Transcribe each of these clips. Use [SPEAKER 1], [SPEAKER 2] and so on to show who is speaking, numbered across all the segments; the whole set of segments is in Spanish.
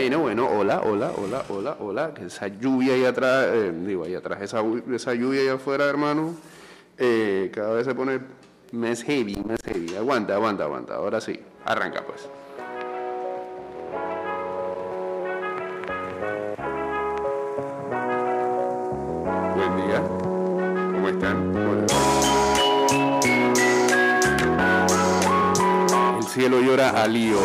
[SPEAKER 1] Bueno, bueno, hola, hola, hola, hola, hola. Que esa lluvia ahí atrás, eh, digo, ahí atrás, esa, esa lluvia ahí afuera, hermano, eh, cada vez se pone más heavy, más heavy. Aguanta, aguanta, aguanta. Ahora sí, arranca pues. Buen día. ¿Cómo están? El cielo llora a lío.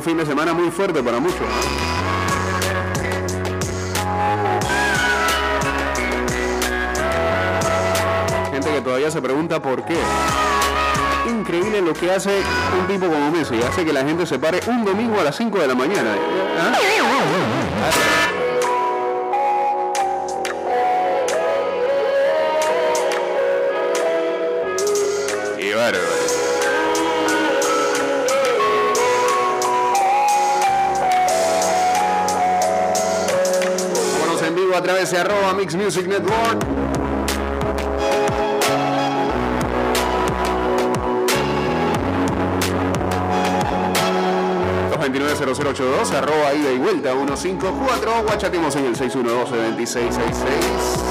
[SPEAKER 1] Un fin de semana muy fuerte para muchos. Gente que todavía se pregunta por qué. Increíble lo que hace un tipo como Messi. Hace que la gente se pare un domingo a las 5 de la mañana. ¿Ah? Arroba Mix Music Network. arroba ida y vuelta 154 guachatimos en el 612 2666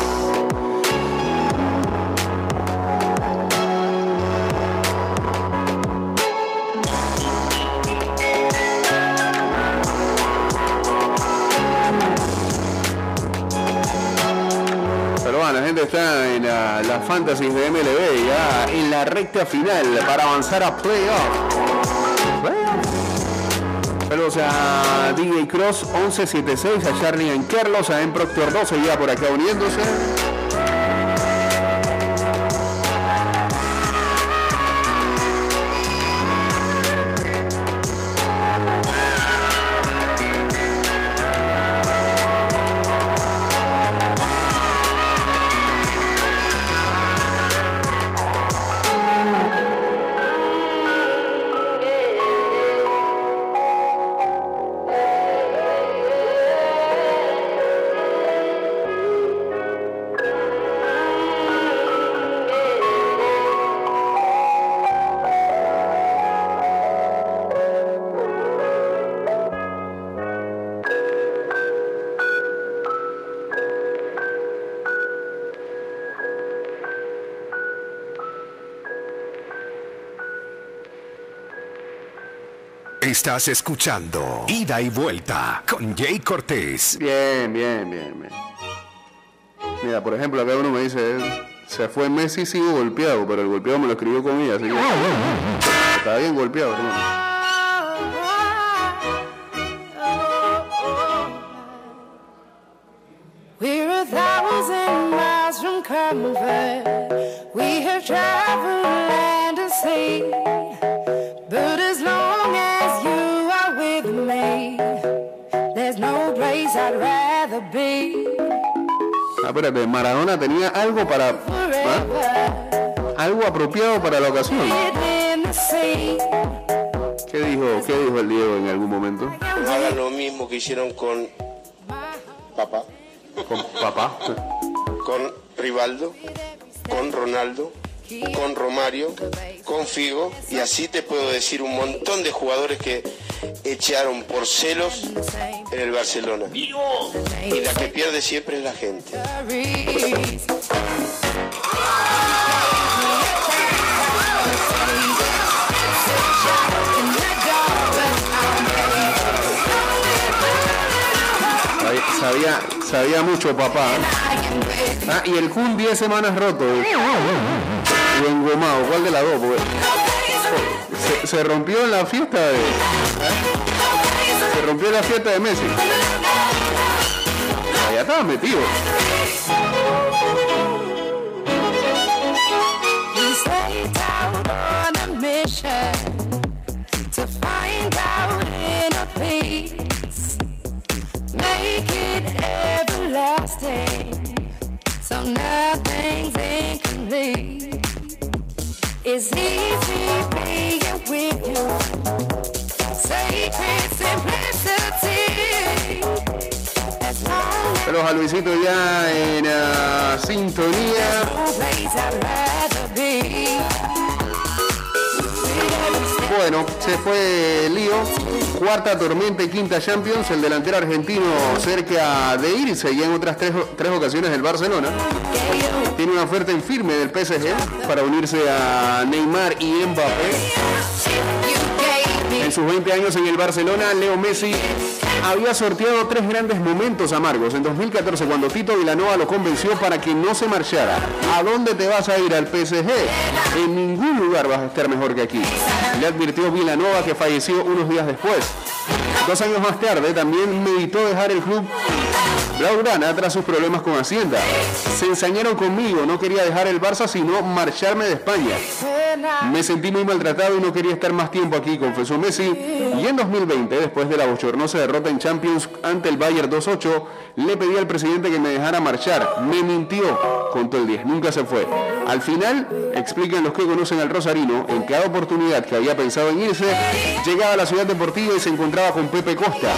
[SPEAKER 1] está en la, la Fantasy de MLB ya en la recta final para avanzar a playoff. Saludos a DJ Cross 1176, a Charlie en Carlos, a M Proctor 12 ya por acá uniéndose.
[SPEAKER 2] Estás escuchando Ida y Vuelta con Jay Cortés.
[SPEAKER 1] Bien, bien, bien, bien. Mira, por ejemplo, acá uno me dice, se fue Messi, sigo golpeado, pero el golpeado me lo escribió con ella, así que está bien golpeado, hermano.
[SPEAKER 3] We're a thousand miles from comfort. We have traveled
[SPEAKER 1] espérate, Maradona tenía algo para... ¿ah? Algo apropiado para la ocasión. ¿Qué dijo, qué dijo el Diego en algún momento?
[SPEAKER 4] Hagan lo mismo que hicieron con papá,
[SPEAKER 1] Con papá.
[SPEAKER 4] con Rivaldo, con Ronaldo, con Romario, con Figo, y así te puedo decir un montón de jugadores que echaron por celos en el Barcelona. Y la que pierde siempre es la gente.
[SPEAKER 1] Sabía, sabía, mucho papá. Ah, y el Kun 10 semanas roto. Y engomado. ¿Cuál de las dos? Se, rompió la fiesta de... Se rompió la fiesta de Messi. Allá estaba metido.
[SPEAKER 3] We set out on a
[SPEAKER 1] Luisito ya en ah, sintonía. Bueno, se fue Lío. Cuarta tormenta y quinta Champions. El delantero argentino cerca de irse ya en otras tres, tres ocasiones del Barcelona. Tiene una oferta en firme del PSG para unirse a Neymar y Mbappé. En sus 20 años en el Barcelona, Leo Messi había sorteado tres grandes momentos amargos. En 2014, cuando Tito Vilanova lo convenció para que no se marchara. ¿A dónde te vas a ir al PSG? En ningún lugar vas a estar mejor que aquí. Le advirtió Vilanova que falleció unos días después. Dos años más tarde también meditó dejar el club Blaugrana tras sus problemas con Hacienda. Se ensañaron conmigo, no quería dejar el Barça sino marcharme de España. Me sentí muy maltratado y no quería estar más tiempo aquí, confesó Messi. Y en 2020, después de la bochornosa derrota en Champions ante el Bayern 2-8, le pedí al presidente que me dejara marchar. Me mintió, contó el 10, nunca se fue. Al final, explican los que conocen al Rosarino, en cada oportunidad que había pensado en irse, llegaba a la ciudad deportiva y se encontraba con Pepe Costa.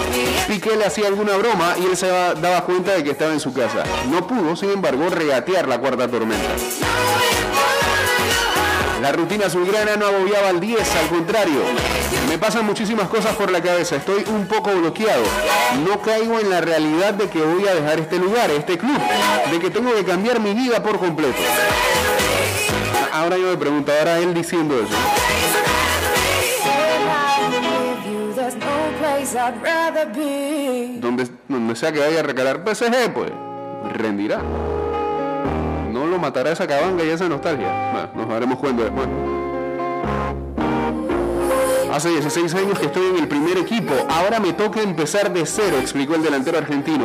[SPEAKER 1] Piqué le hacía alguna broma y él se daba- cuenta de que estaba en su casa. No pudo, sin embargo, regatear la cuarta tormenta. La rutina azulgrana no agobiaba al 10, al contrario. Me pasan muchísimas cosas por la cabeza, estoy un poco bloqueado. No caigo en la realidad de que voy a dejar este lugar, este club, de que tengo que cambiar mi vida por completo. Ahora yo me pregunto, ahora él diciendo eso. Donde, donde sea que vaya a recalar PSG, pues rendirá. No lo matará esa cabanga y esa nostalgia. Bueno, nos daremos cuenta después. Hace 16 años que estoy en el primer equipo. Ahora me toca empezar de cero, explicó el delantero argentino.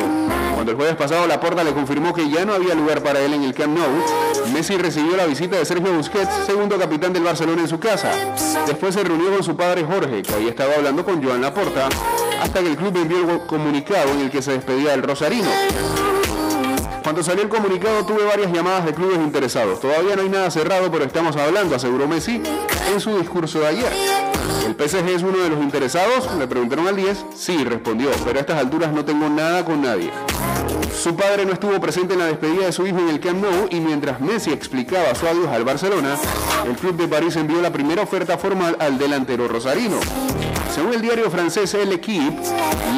[SPEAKER 1] Cuando el jueves pasado Laporta le confirmó que ya no había lugar para él en el Camp Nou, Messi recibió la visita de Sergio Busquets, segundo capitán del Barcelona en su casa. Después se reunió con su padre Jorge, que había estado hablando con Joan Laporta, hasta que el club envió el comunicado en el que se despedía del Rosarino. Cuando salió el comunicado tuve varias llamadas de clubes interesados. Todavía no hay nada cerrado, pero estamos hablando, aseguró Messi en su discurso de ayer. ¿El PSG es uno de los interesados? Le preguntaron al 10. Sí, respondió, pero a estas alturas no tengo nada con nadie. Su padre no estuvo presente en la despedida de su hijo en el Camp Nou y mientras Messi explicaba su adiós al Barcelona, el club de París envió la primera oferta formal al delantero rosarino. Según el diario francés El Equipe,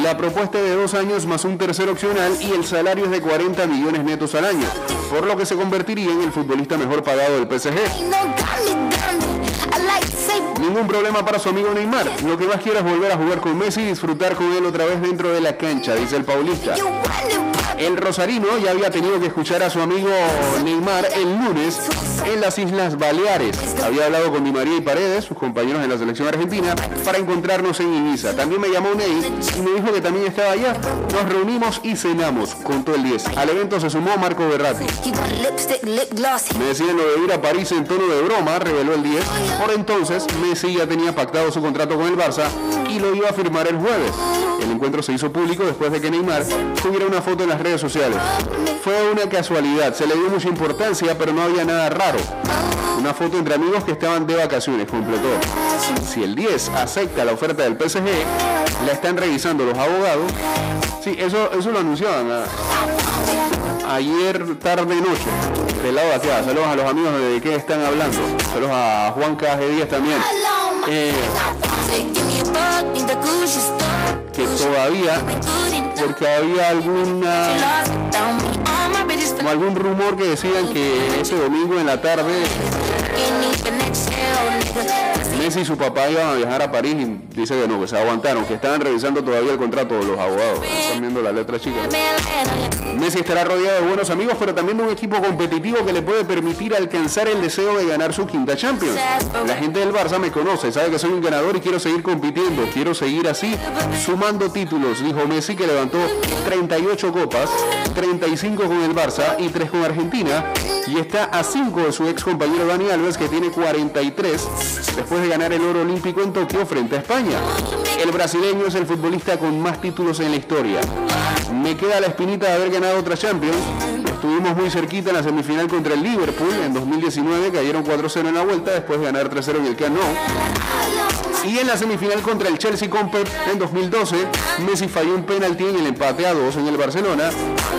[SPEAKER 1] la propuesta es de dos años más un tercer opcional y el salario es de 40 millones netos al año, por lo que se convertiría en el futbolista mejor pagado del PSG. Ningún problema para su amigo Neymar. Lo que más quiere es volver a jugar con Messi y disfrutar con él otra vez dentro de la cancha, dice el paulista. El rosarino ya había tenido que escuchar a su amigo Neymar el lunes en las Islas Baleares. Había hablado con Di María y Paredes, sus compañeros en la selección argentina, para encontrarnos en Ibiza. También me llamó Ney y me dijo que también estaba allá. Nos reunimos y cenamos, contó el 10. Al evento se sumó Marco Berratti. Me decían lo de ir a París en tono de broma, reveló el 10. Por entonces, Messi ya tenía pactado su contrato con el Barça y lo iba a firmar el jueves. El encuentro se hizo público después de que Neymar tuviera una foto en las redes sociales. Fue una casualidad, se le dio mucha importancia, pero no había nada raro. Una foto entre amigos que estaban de vacaciones, completó. Si el 10 acepta la oferta del PSG, la están revisando los abogados. Sí, eso, eso lo anunciaban a- ayer tarde noche, del lado de acá. Saludos a los amigos de qué están hablando. Saludos a Juan K. 10 también. Que todavía, porque había alguna como algún rumor que decían que ese domingo en la tarde Messi y su papá iban a viajar a París y dice que no, que se aguantaron, que estaban revisando todavía el contrato de los abogados. Están viendo la letra chica. Messi estará rodeado de buenos amigos, pero también de un equipo competitivo que le puede permitir alcanzar el deseo de ganar su quinta Champions. La gente del Barça me conoce, sabe que soy un ganador y quiero seguir compitiendo, quiero seguir así, sumando títulos, dijo Messi que levantó 38 copas, 35 con el Barça y 3 con Argentina, y está a 5 de su ex compañero Dani Alves que tiene 43 después de ganar el oro olímpico en Tokio frente a España. El brasileño es el futbolista con más títulos en la historia. Me queda la espinita de haber ganado otra Champions. Estuvimos muy cerquita en la semifinal contra el Liverpool en 2019, cayeron 4-0 en la vuelta después de ganar 3-0 en el Nou. Y en la semifinal contra el Chelsea con Pep en 2012, Messi falló un penalti en el empate a dos en el Barcelona,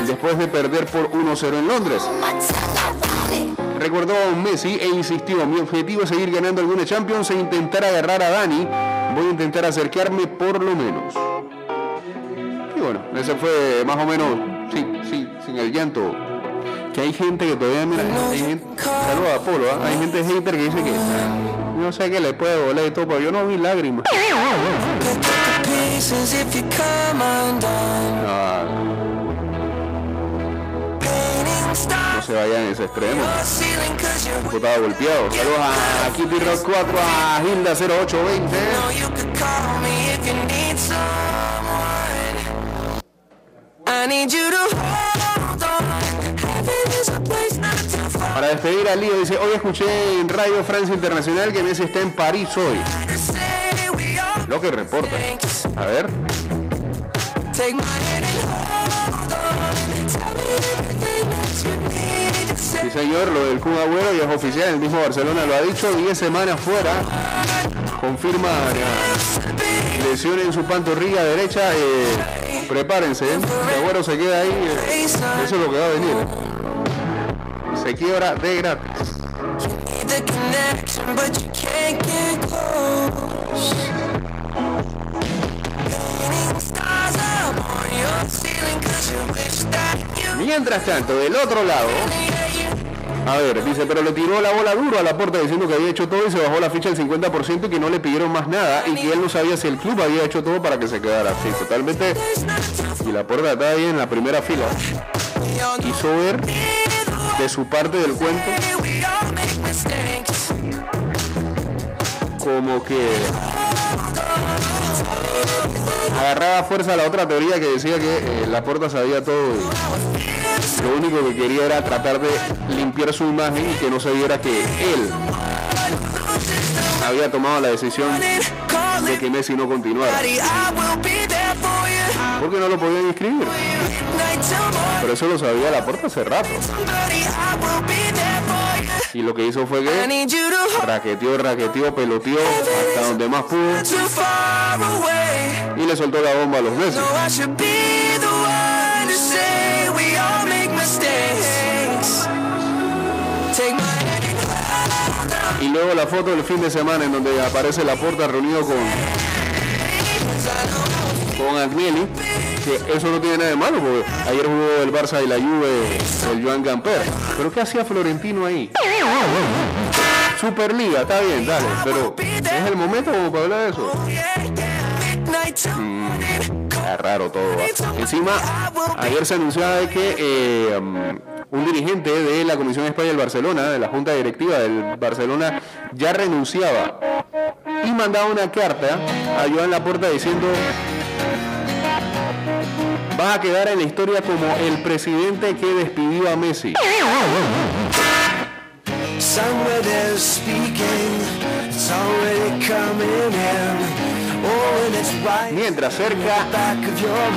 [SPEAKER 1] después de perder por 1-0 en Londres. Recordó a Messi e insistió, mi objetivo es seguir ganando alguna Champions e intentar agarrar a Dani. Voy a intentar acercarme por lo menos. Y bueno, ese fue más o menos, sí, sí, sin el llanto. Que hay gente que todavía, mira, saludos a Polo, ¿ah? hay gente hater que dice que no sé qué le puede doler y todo, pero yo no vi lágrimas.
[SPEAKER 5] pieces
[SPEAKER 1] No, se vayan a ese extremo. Estaba golpeado. Saludos a Kitty Rock 4, a Hilda 0820.
[SPEAKER 5] know you could call me if you need someone. I need you to hold on. Heaven is a place not too far
[SPEAKER 1] Para despedir al lío, dice, hoy escuché en Radio Francia Internacional que Messi está en París hoy. Lo que reporta. A ver. Sí, señor, lo del Kun Agüero ya es oficial. El mismo Barcelona lo ha dicho. 10 semanas fuera. Confirma lesión en su pantorrilla derecha. eh, prepárense. ¿eh? Que Agüero se queda ahí. eh, eso es lo que va a venir. Se quiebra de gratis. Mientras tanto, del otro lado, a ver, dice, pero le tiró la bola duro a la puerta diciendo que había hecho todo y se bajó la ficha al 50% y que no le pidieron más nada y que él no sabía si el club había hecho todo para que se quedara así. Totalmente. Y la puerta está ahí en la primera fila. Quiso ver de su parte del cuento como que agarraba fuerza la otra teoría que decía que eh, la puerta sabía todo y lo único que quería era tratar de limpiar su imagen y que no se viera que él había tomado la decisión de que Messi no continuara. Porque no lo podían inscribir. Pero eso lo sabía la puerta hace rato. Y lo que hizo fue que raqueteó, raqueteó, peloteó hasta donde más pudo. Y le soltó la bomba a los meses luego la foto del fin de semana en donde aparece la puerta reunido con, con Agnelli, que eso no tiene nada de malo, porque ayer jugó el Barça y la Juve, el Joan Gamper. Pero ¿qué hacía Florentino ahí? Superliga, está bien, dale, pero ¿es el momento como para hablar de eso?
[SPEAKER 5] Morning.
[SPEAKER 1] Está raro todo. Encima, ayer se anunciaba de que eh, um, un dirigente de la Comisión España del Barcelona, de la Junta Directiva del Barcelona, ya renunciaba y mandaba una carta a Joan Laporta diciendo vas a quedar en la historia como el presidente que despidió a Messi. Mientras cerca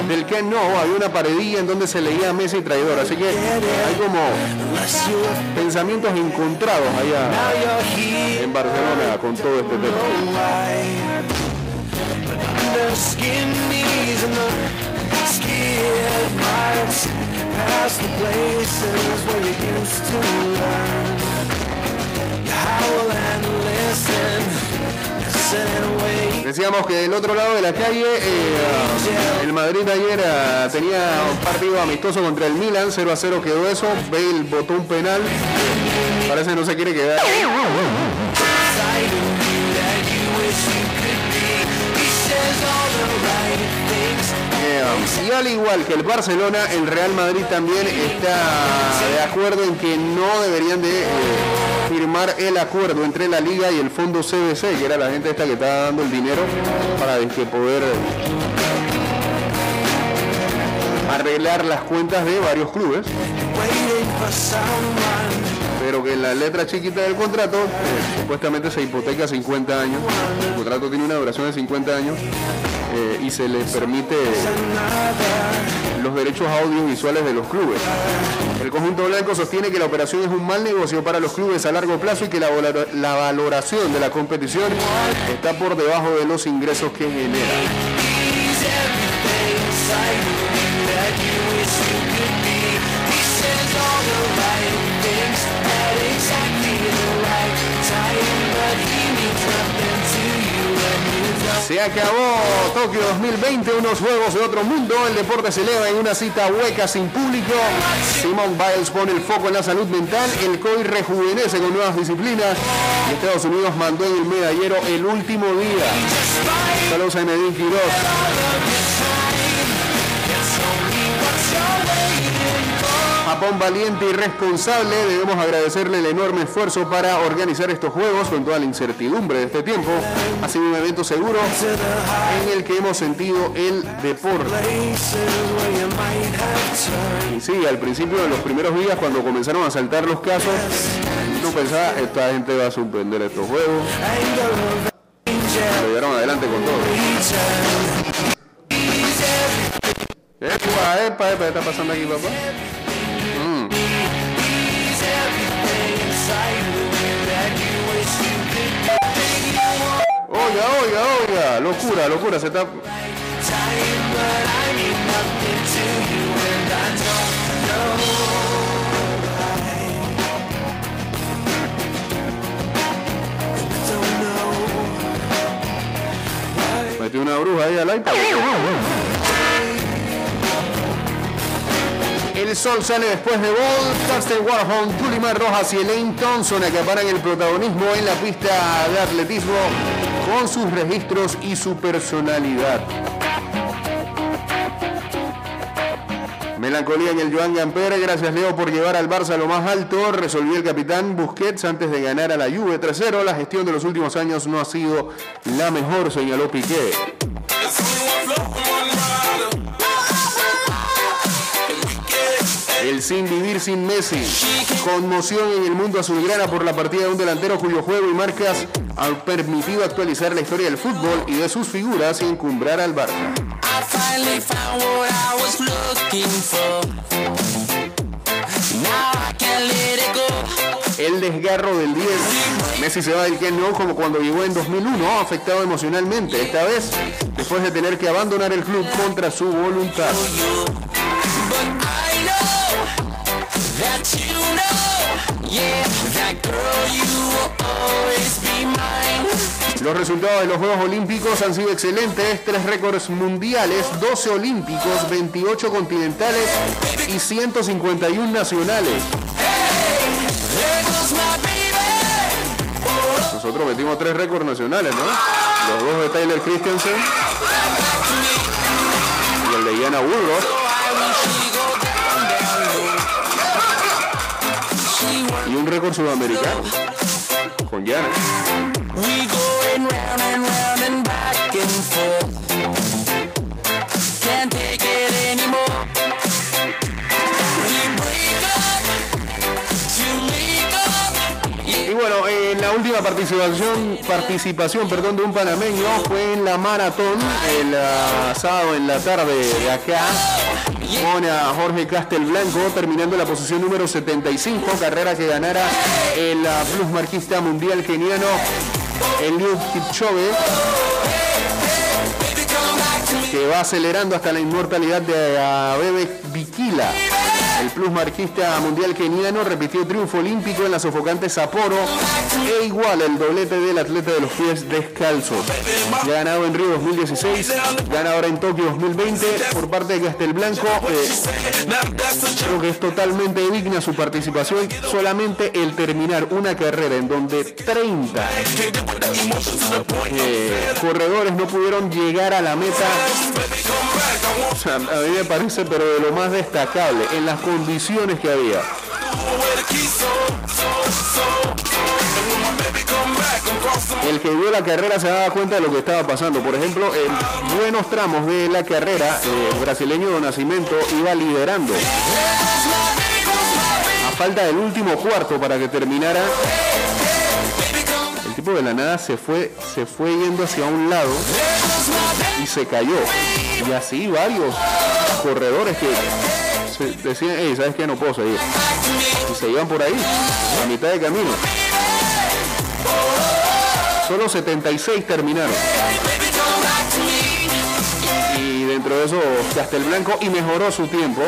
[SPEAKER 1] del que no había una paredilla en donde se leía Messi traidor. Así que hay como pensamientos encontrados allá en Barcelona con todo este tema. Decíamos que del otro lado de la calle, eh, el Madrid ayer eh, tenía un partido amistoso contra el Milan, 0 a 0 quedó eso, Bale botó un penal, parece que no se quiere quedar. Y al igual que el Barcelona, el Real Madrid también está de acuerdo en que no deberían de eh, firmar el acuerdo entre la liga y el fondo CBC, que era la gente esta que estaba dando el dinero para que poder arreglar las cuentas de varios clubes. Pero que en la letra chiquita del contrato eh, supuestamente se hipoteca 50 años. El contrato tiene una duración de 50 años eh, y se le permite los derechos audiovisuales de los clubes. El conjunto blanco sostiene que la operación es un mal negocio para los clubes a largo plazo y que la valoración de la competición está por debajo de los ingresos que genera. Se acabó Tokio 2020, unos juegos de otro mundo. El deporte se eleva en una cita hueca sin público. Simon Biles pone el foco en la salud mental. El COI rejuvenece con nuevas disciplinas. Estados Unidos mandó en el medallero el último día. Saludos a Medellín Quiroz. Japón valiente y responsable, debemos agradecerle el enorme esfuerzo para organizar estos juegos con toda la incertidumbre de este tiempo. Ha sido un evento seguro en el que hemos sentido el deporte. Y sí, al principio de los primeros días, cuando comenzaron a saltar los casos, no pensaba, esta gente va a suspender estos juegos. Lo llevaron adelante con todo. Epa, epa, epa, ¿qué está pasando aquí, papá? Oiga, oiga, oiga, locura, locura, se está... Metió una bruja ahí al iPad. El sol sale después de Bolt, Carsten Warholm, Tulimar Rojas y Elaine Thompson acaparan el protagonismo en la pista de atletismo con sus registros y su personalidad. Melancolía en el Joan Gamper, gracias Leo por llevar al Barça lo más alto, resolvió el capitán Busquets antes de ganar a la Juve 3-0, la gestión de los últimos años no ha sido la mejor, señaló Piqué. El sin vivir sin Messi. Conmoción en el mundo azulgrana por la partida de un delantero cuyo juego y marcas han permitido actualizar la historia del fútbol y de sus figuras y encumbrar al Barça. El desgarro del 10. Messi se va del Camp Nou como cuando llegó en 2001, afectado emocionalmente. Esta vez, después de tener que abandonar el club contra su voluntad. Los resultados de los Juegos Olímpicos han sido excelentes. Tres récords mundiales, 12 olímpicos, 28 continentales y 151 nacionales. Nosotros metimos tres récords nacionales, ¿no? Los dos de Tyler Christensen y el de Iana Woodrow. Y un récord sudamericano con Yana. Última participación, participación perdón, de un panameño fue en la maratón el ah, sábado en la tarde de acá con a Jorge Castelblanco terminando la posición número 75, carrera que ganara el ah, plus marquista mundial keniano Eliud Kipchoge que va acelerando hasta la inmortalidad de Bebe Bikila. El plus marquista mundial keniano repitió triunfo olímpico en la sofocante Sapporo e igual el doblete del atleta de los pies descalzos. Ganado en Río 2016, gana ahora en Tokio 2020 por parte de Castelblanco. eh, creo que es totalmente digna su participación. Solamente el terminar una carrera en donde 30 eh, corredores no pudieron llegar a la meta. A mí me parece, pero de lo más destacable, en las condiciones que había. El que vio la carrera se daba cuenta de lo que estaba pasando. Por ejemplo, en buenos tramos de la carrera, eh, el brasileño Don Nacimiento iba liderando. A falta del último cuarto para que terminara, el tipo de la nada se fue, se fue yendo hacia un lado y se cayó. Y así varios corredores que decían, hey, ¿sabes qué? No puedo seguir. Y se iban por ahí, a mitad de camino. Solo 76 terminaron. Y dentro de eso, hasta el blanco y mejoró su tiempo,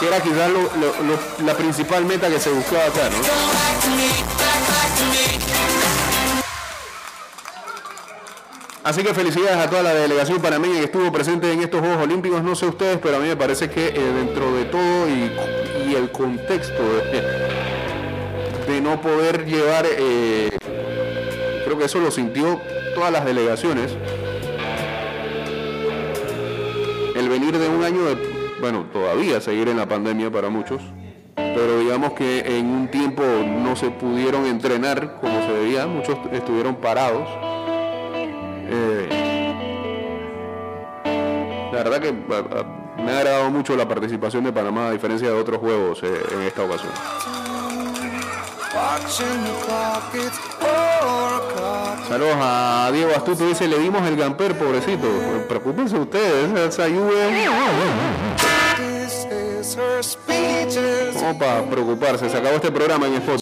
[SPEAKER 1] que era quizás lo- la principal meta que se buscaba acá, ¿no? Así que felicidades a toda la delegación panameña que estuvo presente en estos Juegos Olímpicos. No sé ustedes, pero a mí me parece que eh, dentro de todo y, el contexto de, de no poder llevar, eh, creo que eso lo sintió todas las delegaciones. El venir de un año de, bueno, todavía seguir en la pandemia para muchos, pero digamos que en un tiempo no se pudieron entrenar como se debía, muchos estuvieron parados. Eh, la verdad que me ha agradado mucho la participación de Panamá a diferencia de otros juegos eh, en esta ocasión. Saludos a Diego Astuto, dice, le dimos el gamper, pobrecito. Preocúpense ustedes, esa
[SPEAKER 5] speeches.
[SPEAKER 1] Como para preocuparse, se acabó este programa en Spot.